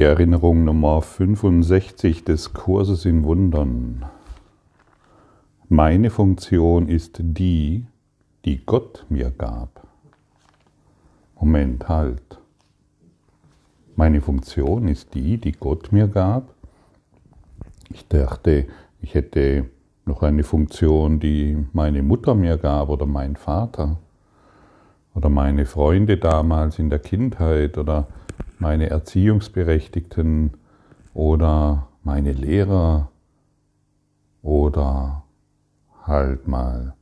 Die Erinnerung Nummer 65 des Kurses in Wundern. Meine Funktion ist die, die Gott mir gab. Moment, halt. Meine Funktion ist die, die Gott mir gab. Ich dachte, ich hätte noch eine Funktion, die meine Mutter mir gab oder mein Vater oder meine Freunde damals in der Kindheit oder meine Erziehungsberechtigten oder meine Lehrer oder halt mal,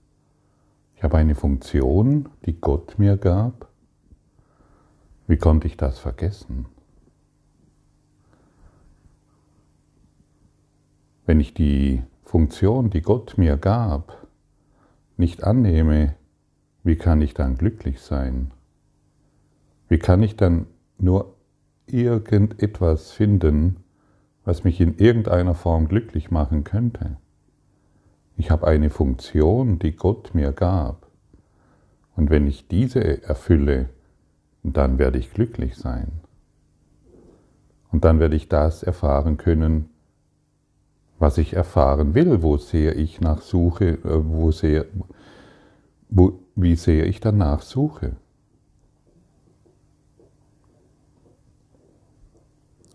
ich habe eine Funktion, die Gott mir gab. Wie konnte ich das vergessen? Wenn ich die Funktion, die Gott mir gab, nicht annehme, wie kann ich dann glücklich sein? Wie kann ich dann nur irgendetwas finden, was mich in irgendeiner Form glücklich machen könnte. Ich habe eine Funktion, die Gott mir gab. Und wenn ich diese erfülle, dann werde ich glücklich sein. Und dann werde ich das erfahren können, was ich erfahren will, wo sehr ich nach suche, äh, wo sehr, wo, wie sehr ich danach suche.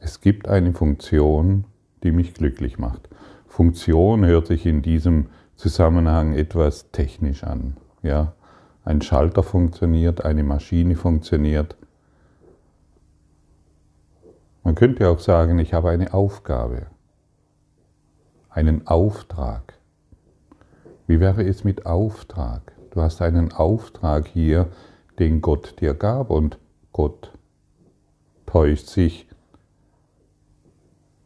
Es gibt eine Funktion, die mich glücklich macht. Funktion hört sich in diesem Zusammenhang etwas technisch an. Ja? Ein Schalter funktioniert, eine Maschine funktioniert. Man könnte auch sagen, ich habe eine Aufgabe, einen Auftrag. Wie wäre es mit Auftrag? Du hast einen Auftrag hier, den Gott dir gab und Gott täuscht sich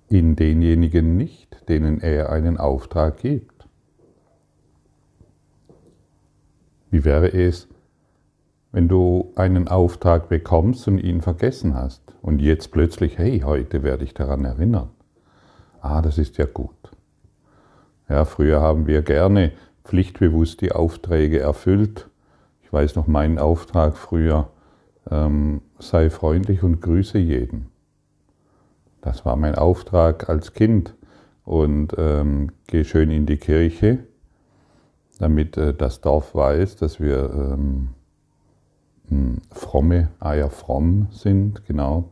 in denjenigen nicht, denen er einen Auftrag gibt. Wie wäre es, wenn du einen Auftrag bekommst und ihn vergessen hast und jetzt plötzlich, hey, heute werde ich daran erinnern. Ah, das ist ja gut. Ja, früher haben wir gerne pflichtbewusst die Aufträge erfüllt. Ich weiß noch meinen Auftrag früher, ähm, sei freundlich und grüße jeden. Das war mein Auftrag als Kind. Und ähm, gehe schön in die Kirche, damit äh, das Dorf weiß, dass wir ähm, hm, fromme, Eier fromm sind, genau.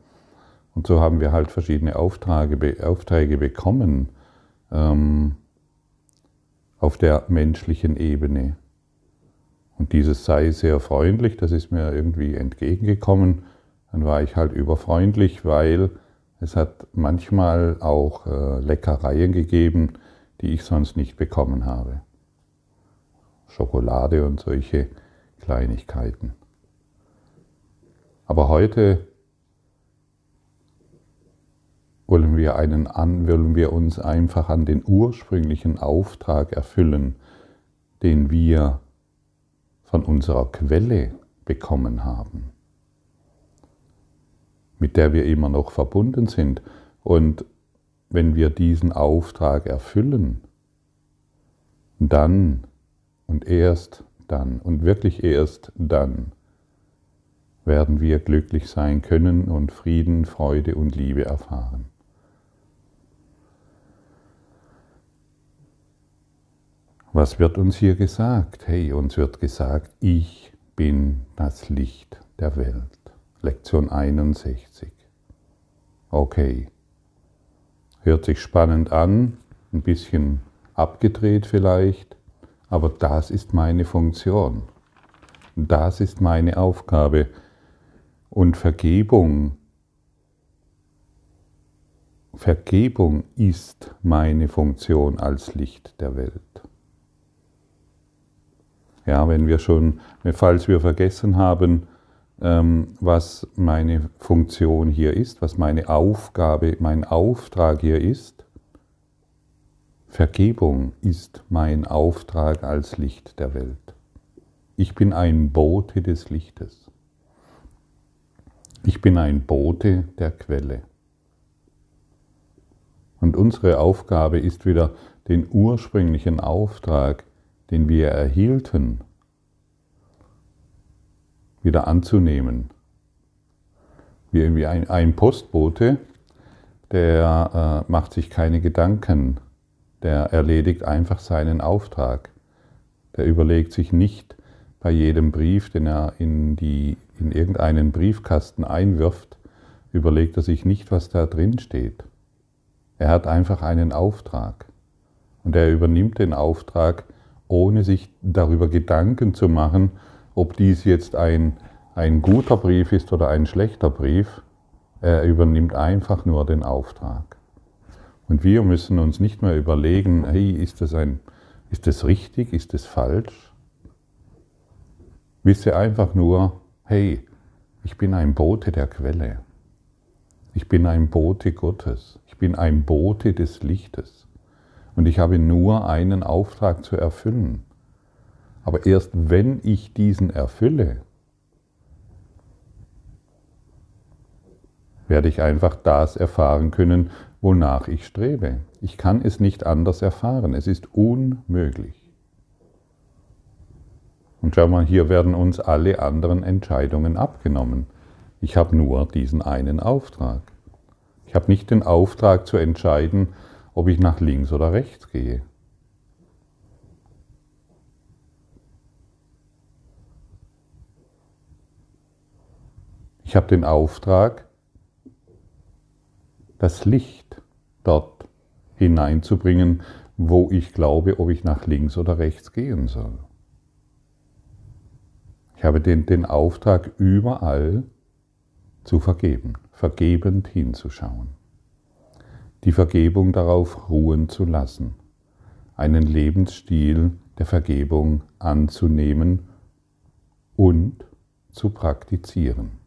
Und so haben wir halt verschiedene Aufträge, Aufträge bekommen ähm, auf der menschlichen Ebene. Und dieses sei sehr freundlich, das ist mir irgendwie entgegengekommen. Dann war ich halt überfreundlich, weil es hat manchmal auch äh, Leckereien gegeben, die ich sonst nicht bekommen habe. Schokolade und solche Kleinigkeiten. Aber heute wollen wir, einen an, wollen wir uns einfach an den ursprünglichen Auftrag erfüllen, den wir von unserer Quelle bekommen haben mit der wir immer noch verbunden sind. Und wenn wir diesen Auftrag erfüllen, dann und erst dann und wirklich erst dann werden wir glücklich sein können und Frieden, Freude und Liebe erfahren. Was wird uns hier gesagt? Hey, uns wird gesagt, ich bin das Licht der Welt. Lektion 61. Okay. Hört sich spannend an, ein bisschen abgedreht vielleicht, aber das ist meine Funktion. Das ist meine Aufgabe. Und Vergebung, Vergebung ist meine Funktion als Licht der Welt. Ja, wenn wir schon, falls wir vergessen haben, was meine Funktion hier ist, was meine Aufgabe, mein Auftrag hier ist. Vergebung ist mein Auftrag als Licht der Welt. Ich bin ein Bote des Lichtes. Ich bin ein Bote der Quelle. Und unsere Aufgabe ist wieder den ursprünglichen Auftrag, den wir erhielten, wieder anzunehmen. Wie ein, ein Postbote, der äh, macht sich keine Gedanken, der erledigt einfach seinen Auftrag. Der überlegt sich nicht bei jedem Brief, den er in, die, in irgendeinen Briefkasten einwirft, überlegt er sich nicht, was da drin steht. Er hat einfach einen Auftrag. Und er übernimmt den Auftrag, ohne sich darüber Gedanken zu machen, ob dies jetzt ein, ein guter Brief ist oder ein schlechter Brief. Er übernimmt einfach nur den Auftrag. Und wir müssen uns nicht mehr überlegen, hey, ist das, ein, ist das richtig, ist das falsch? Wisse einfach nur, hey, ich bin ein Bote der Quelle. Ich bin ein Bote Gottes. Ich bin ein Bote des Lichtes. Und ich habe nur einen Auftrag zu erfüllen. Aber erst wenn ich diesen erfülle, werde ich einfach das erfahren können, wonach ich strebe. Ich kann es nicht anders erfahren. Es ist unmöglich. Und schau mal, hier werden uns alle anderen Entscheidungen abgenommen. Ich habe nur diesen einen Auftrag. Ich habe nicht den Auftrag zu entscheiden, ob ich nach links oder rechts gehe. Ich habe den Auftrag, das Licht dort hineinzubringen, wo ich glaube, ob ich nach links oder rechts gehen soll. Ich habe den, den Auftrag, überall zu vergeben, vergebend hinzuschauen. Die Vergebung darauf ruhen zu lassen, einen Lebensstil der Vergebung anzunehmen und zu praktizieren.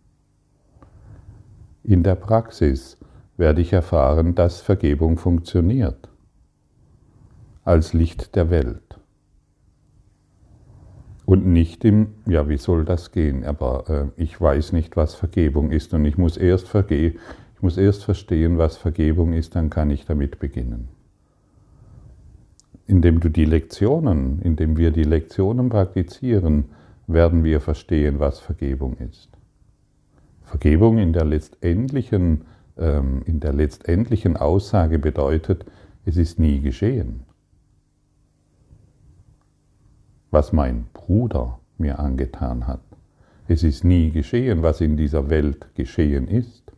In der Praxis werde ich erfahren, dass Vergebung funktioniert als Licht der Welt. Und nicht im, ja, wie soll das gehen? Aber äh, ich weiß nicht, was Vergebung ist und ich muss, erst verge ich muss erst verstehen, was Vergebung ist, dann kann ich damit beginnen. Indem du die Lektionen, indem wir die Lektionen praktizieren, werden wir verstehen, was Vergebung ist. Vergebung in der letztendlichen, ähm, in der letztendlichen Aussage bedeutet, es ist nie geschehen. Was mein Bruder mir angetan hat. Es ist nie geschehen, was in dieser Welt geschehen ist.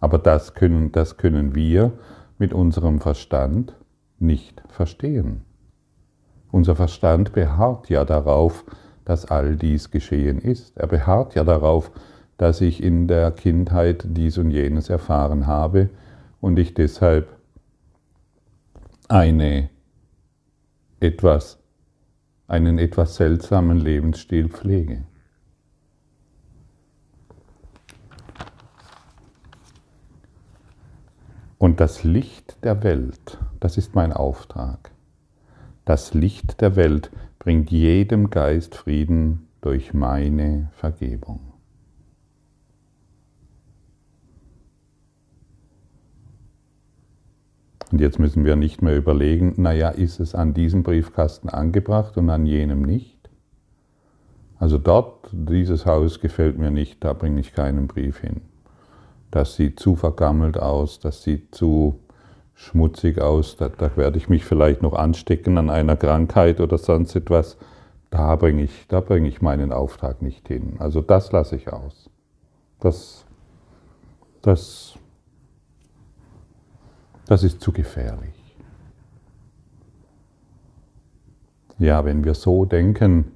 Aber das können, das können wir mit unserem Verstand nicht verstehen. Unser Verstand beharrt ja darauf, dass all dies geschehen ist. Er beharrt ja darauf, dass ich in der Kindheit dies und jenes erfahren habe und ich deshalb eine etwas, einen etwas seltsamen Lebensstil pflege. Und das Licht der Welt, das ist mein Auftrag. Das Licht der Welt bringt jedem Geist Frieden durch meine Vergebung. Und jetzt müssen wir nicht mehr überlegen, naja, ist es an diesem Briefkasten angebracht und an jenem nicht? Also dort, dieses Haus gefällt mir nicht, da bringe ich keinen Brief hin. Das sieht zu vergammelt aus, das sieht zu schmutzig aus, da, da, werde ich mich vielleicht noch anstecken an einer Krankheit oder sonst etwas. Da bringe ich, da bringe ich meinen Auftrag nicht hin. Also das lasse ich aus. Das, das, das ist zu gefährlich. Ja, wenn wir so denken,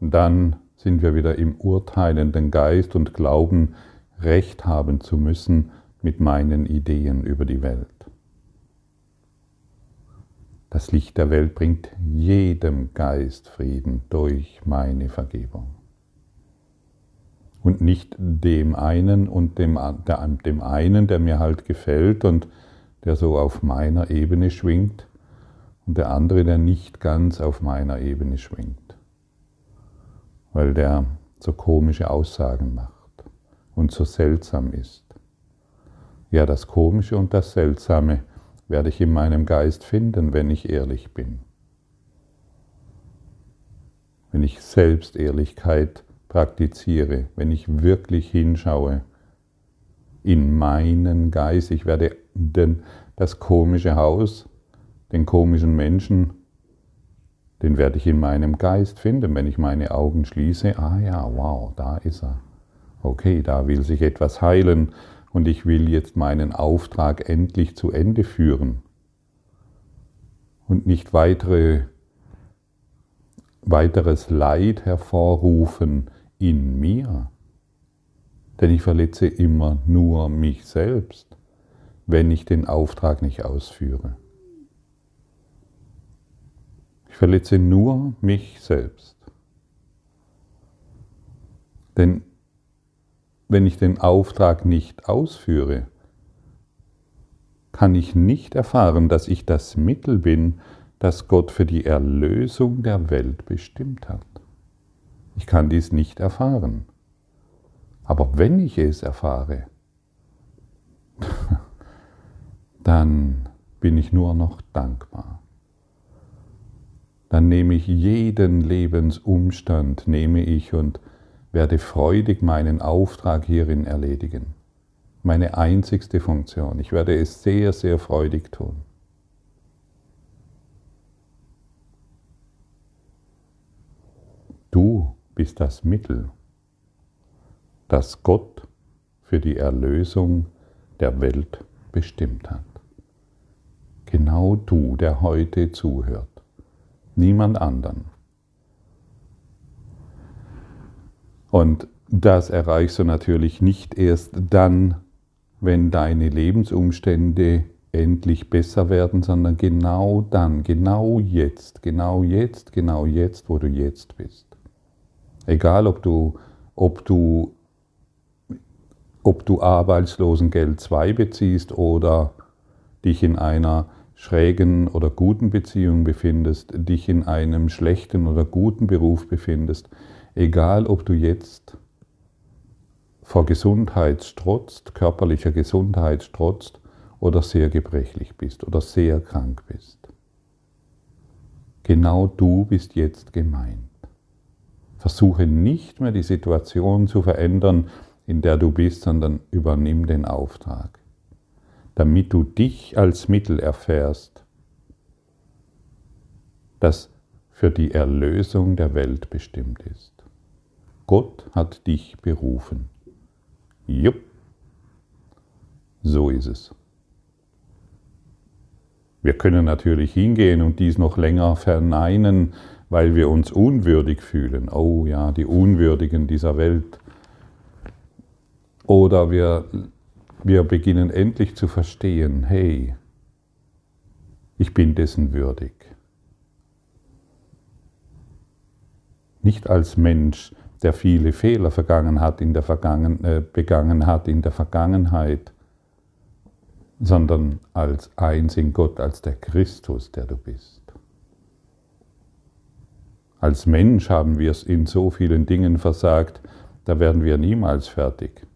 dann sind wir wieder im urteilenden Geist und glauben, Recht haben zu müssen mit meinen Ideen über die Welt. Das Licht der Welt bringt jedem Geist Frieden durch meine Vergebung. Und nicht dem einen und dem, dem einen, der mir halt gefällt und der so auf meiner Ebene schwingt, und der andere, der nicht ganz auf meiner Ebene schwingt, weil der so komische Aussagen macht und so seltsam ist. Ja, das Komische und das Seltsame werde ich in meinem Geist finden, wenn ich ehrlich bin. Wenn ich Selbstehrlichkeit praktiziere, wenn ich wirklich hinschaue, in meinen Geist. Ich werde den, das komische Haus, den komischen Menschen, den werde ich in meinem Geist finden, wenn ich meine Augen schließe. Ah ja, wow, da ist er. Okay, da will sich etwas heilen und ich will jetzt meinen Auftrag endlich zu Ende führen und nicht weitere, weiteres Leid hervorrufen in mir. Denn ich verletze immer nur mich selbst, wenn ich den Auftrag nicht ausführe. Ich verletze nur mich selbst. Denn wenn ich den Auftrag nicht ausführe, kann ich nicht erfahren, dass ich das Mittel bin, das Gott für die Erlösung der Welt bestimmt hat. Ich kann dies nicht erfahren. Aber wenn ich es erfahre, dann bin ich nur noch dankbar. Dann nehme ich jeden Lebensumstand, nehme ich und werde freudig meinen Auftrag hierin erledigen. Meine einzigste Funktion. Ich werde es sehr, sehr freudig tun. Du bist das Mittel das Gott für die Erlösung der Welt bestimmt hat. Genau du, der heute zuhört, niemand anderen. Und das erreichst du natürlich nicht erst dann, wenn deine Lebensumstände endlich besser werden, sondern genau dann, genau jetzt, genau jetzt, genau jetzt, wo du jetzt bist. Egal, ob du, ob du ob du Arbeitslosengeld 2 beziehst oder dich in einer schrägen oder guten Beziehung befindest, dich in einem schlechten oder guten Beruf befindest, egal ob du jetzt vor Gesundheit strotzt, körperlicher Gesundheit strotzt oder sehr gebrechlich bist oder sehr krank bist. Genau du bist jetzt gemeint. Versuche nicht mehr die Situation zu verändern, in der du bist, sondern übernimm den Auftrag, damit du dich als Mittel erfährst, das für die Erlösung der Welt bestimmt ist. Gott hat dich berufen. Jupp, so ist es. Wir können natürlich hingehen und dies noch länger verneinen, weil wir uns unwürdig fühlen. Oh ja, die Unwürdigen dieser Welt oder wir, wir beginnen endlich zu verstehen, hey, ich bin dessen würdig. Nicht als Mensch, der viele Fehler vergangen hat in der Vergangen, äh, begangen hat in der Vergangenheit, sondern als eins in Gott, als der Christus, der du bist. Als Mensch haben wir es in so vielen Dingen versagt, da werden wir niemals fertig.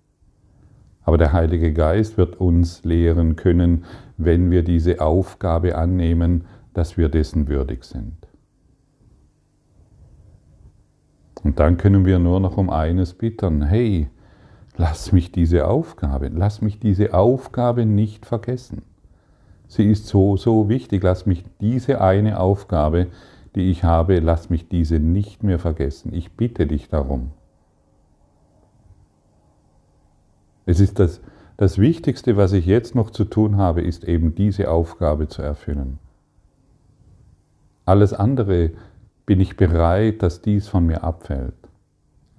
Aber der Heilige Geist wird uns lehren können, wenn wir diese Aufgabe annehmen, dass wir dessen würdig sind. Und dann können wir nur noch um eines bitten, hey, lass mich diese Aufgabe, lass mich diese Aufgabe nicht vergessen. Sie ist so, so wichtig, lass mich diese eine Aufgabe, die ich habe, lass mich diese nicht mehr vergessen. Ich bitte dich darum. Es ist das, das Wichtigste, was ich jetzt noch zu tun habe, ist eben diese Aufgabe zu erfüllen. Alles andere bin ich bereit, dass dies von mir abfällt.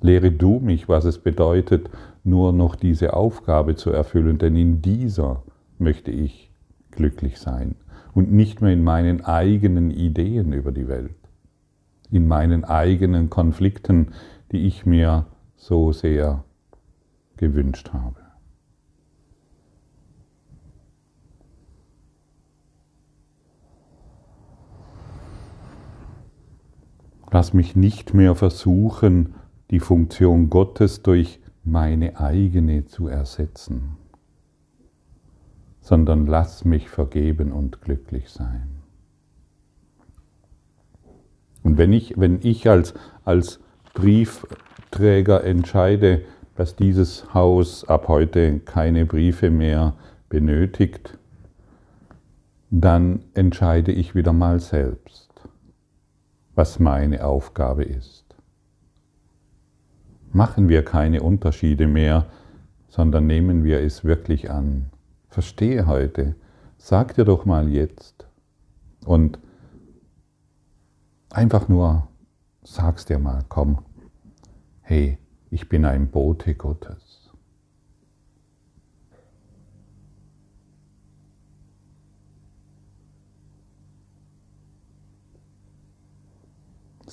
Lehre du mich, was es bedeutet, nur noch diese Aufgabe zu erfüllen, denn in dieser möchte ich glücklich sein und nicht mehr in meinen eigenen Ideen über die Welt, in meinen eigenen Konflikten, die ich mir so sehr gewünscht habe. Lass mich nicht mehr versuchen, die Funktion Gottes durch meine eigene zu ersetzen, sondern lass mich vergeben und glücklich sein. Und wenn ich, wenn ich als, als Briefträger entscheide, dass dieses Haus ab heute keine Briefe mehr benötigt, dann entscheide ich wieder mal selbst, was meine Aufgabe ist. Machen wir keine Unterschiede mehr, sondern nehmen wir es wirklich an. Verstehe heute, sag dir doch mal jetzt und einfach nur sag's dir mal, komm, hey, ich bin ein Bote Gottes.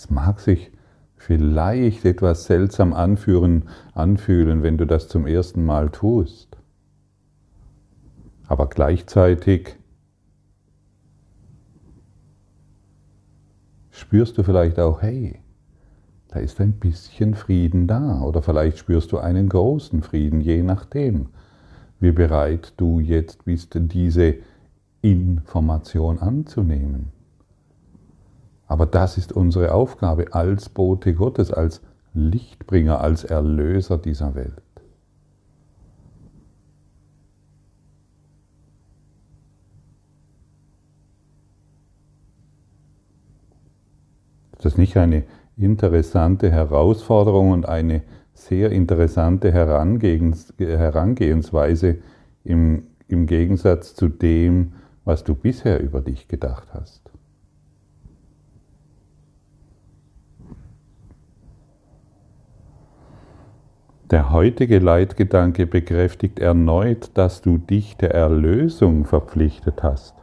Es mag sich vielleicht etwas seltsam anführen, anfühlen, wenn du das zum ersten Mal tust. Aber gleichzeitig spürst du vielleicht auch, hey, da ist ein bisschen Frieden da. Oder vielleicht spürst du einen großen Frieden, je nachdem, wie bereit du jetzt bist, diese Information anzunehmen. Aber das ist unsere Aufgabe als Bote Gottes, als Lichtbringer, als Erlöser dieser Welt. Ist das nicht eine interessante Herausforderung und eine sehr interessante Herangehensweise im, im Gegensatz zu dem, was du bisher über dich gedacht hast? Der heutige Leitgedanke bekräftigt erneut, dass du dich der Erlösung verpflichtet hast.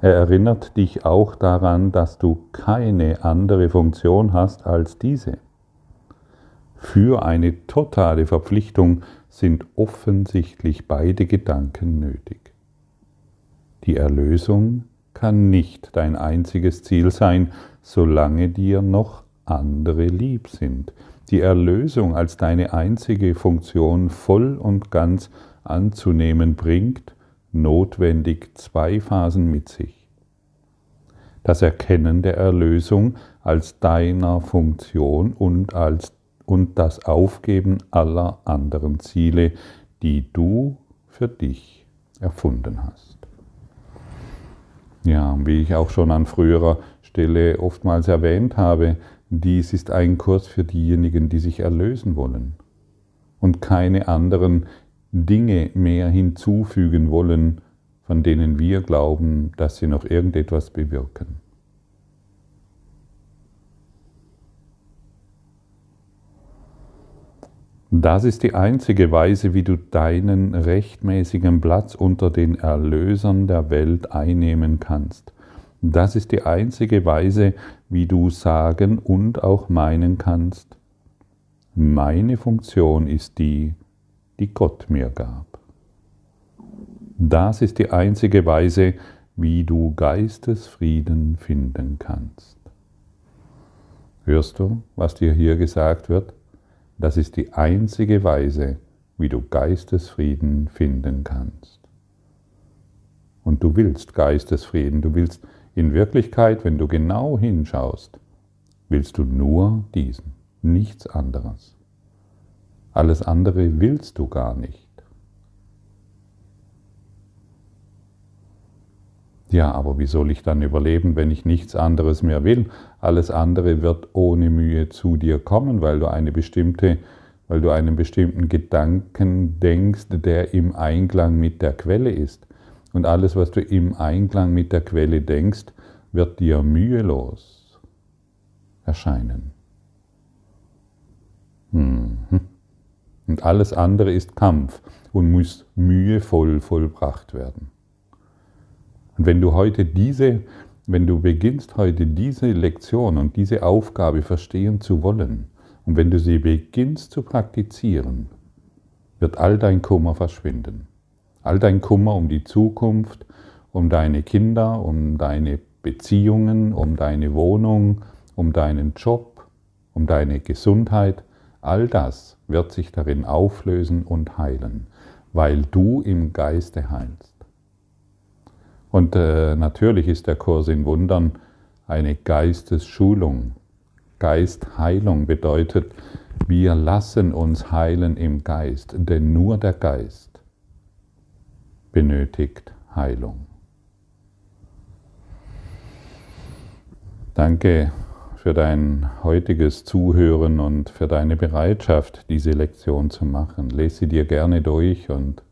Er erinnert dich auch daran, dass du keine andere Funktion hast als diese. Für eine totale Verpflichtung sind offensichtlich beide Gedanken nötig. Die Erlösung kann nicht dein einziges Ziel sein, solange dir noch andere lieb sind die Erlösung als deine einzige Funktion voll und ganz anzunehmen, bringt notwendig zwei Phasen mit sich. Das Erkennen der Erlösung als deiner Funktion und, als, und das Aufgeben aller anderen Ziele, die du für dich erfunden hast. Ja, wie ich auch schon an früherer Stelle oftmals erwähnt habe, dies ist ein Kurs für diejenigen, die sich erlösen wollen und keine anderen Dinge mehr hinzufügen wollen, von denen wir glauben, dass sie noch irgendetwas bewirken. Das ist die einzige Weise, wie du deinen rechtmäßigen Platz unter den Erlösern der Welt einnehmen kannst. Das ist die einzige Weise, wie du sagen und auch meinen kannst, meine Funktion ist die, die Gott mir gab. Das ist die einzige Weise, wie du Geistesfrieden finden kannst. Hörst du, was dir hier gesagt wird? Das ist die einzige Weise, wie du Geistesfrieden finden kannst. Und du willst Geistesfrieden, du willst in Wirklichkeit, wenn du genau hinschaust, willst du nur diesen, nichts anderes. Alles andere willst du gar nicht. Ja, aber wie soll ich dann überleben, wenn ich nichts anderes mehr will? Alles andere wird ohne Mühe zu dir kommen, weil du eine bestimmte, weil du einen bestimmten Gedanken denkst, der im Einklang mit der Quelle ist. Und alles, was du im Einklang mit der Quelle denkst, wird dir mühelos erscheinen. Mhm. Und alles andere ist Kampf und muss mühevoll vollbracht werden. Und wenn du heute diese, wenn du beginnst heute diese Lektion und diese Aufgabe verstehen zu wollen, und wenn du sie beginnst zu praktizieren, wird all dein Kummer verschwinden. All dein Kummer um die Zukunft, um deine Kinder, um deine Beziehungen, um deine Wohnung, um deinen Job, um deine Gesundheit, all das wird sich darin auflösen und heilen, weil du im Geiste heilst. Und äh, natürlich ist der Kurs in Wundern eine Geistesschulung. Geistheilung bedeutet, Wir lassen uns heilen im Geist, denn nur der Geist benötigt Heilung. Danke für dein heutiges Zuhören und für deine Bereitschaft, diese Lektion zu machen. Lese sie dir gerne durch und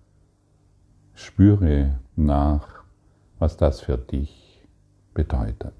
spüre nach, was das für dich bedeutet.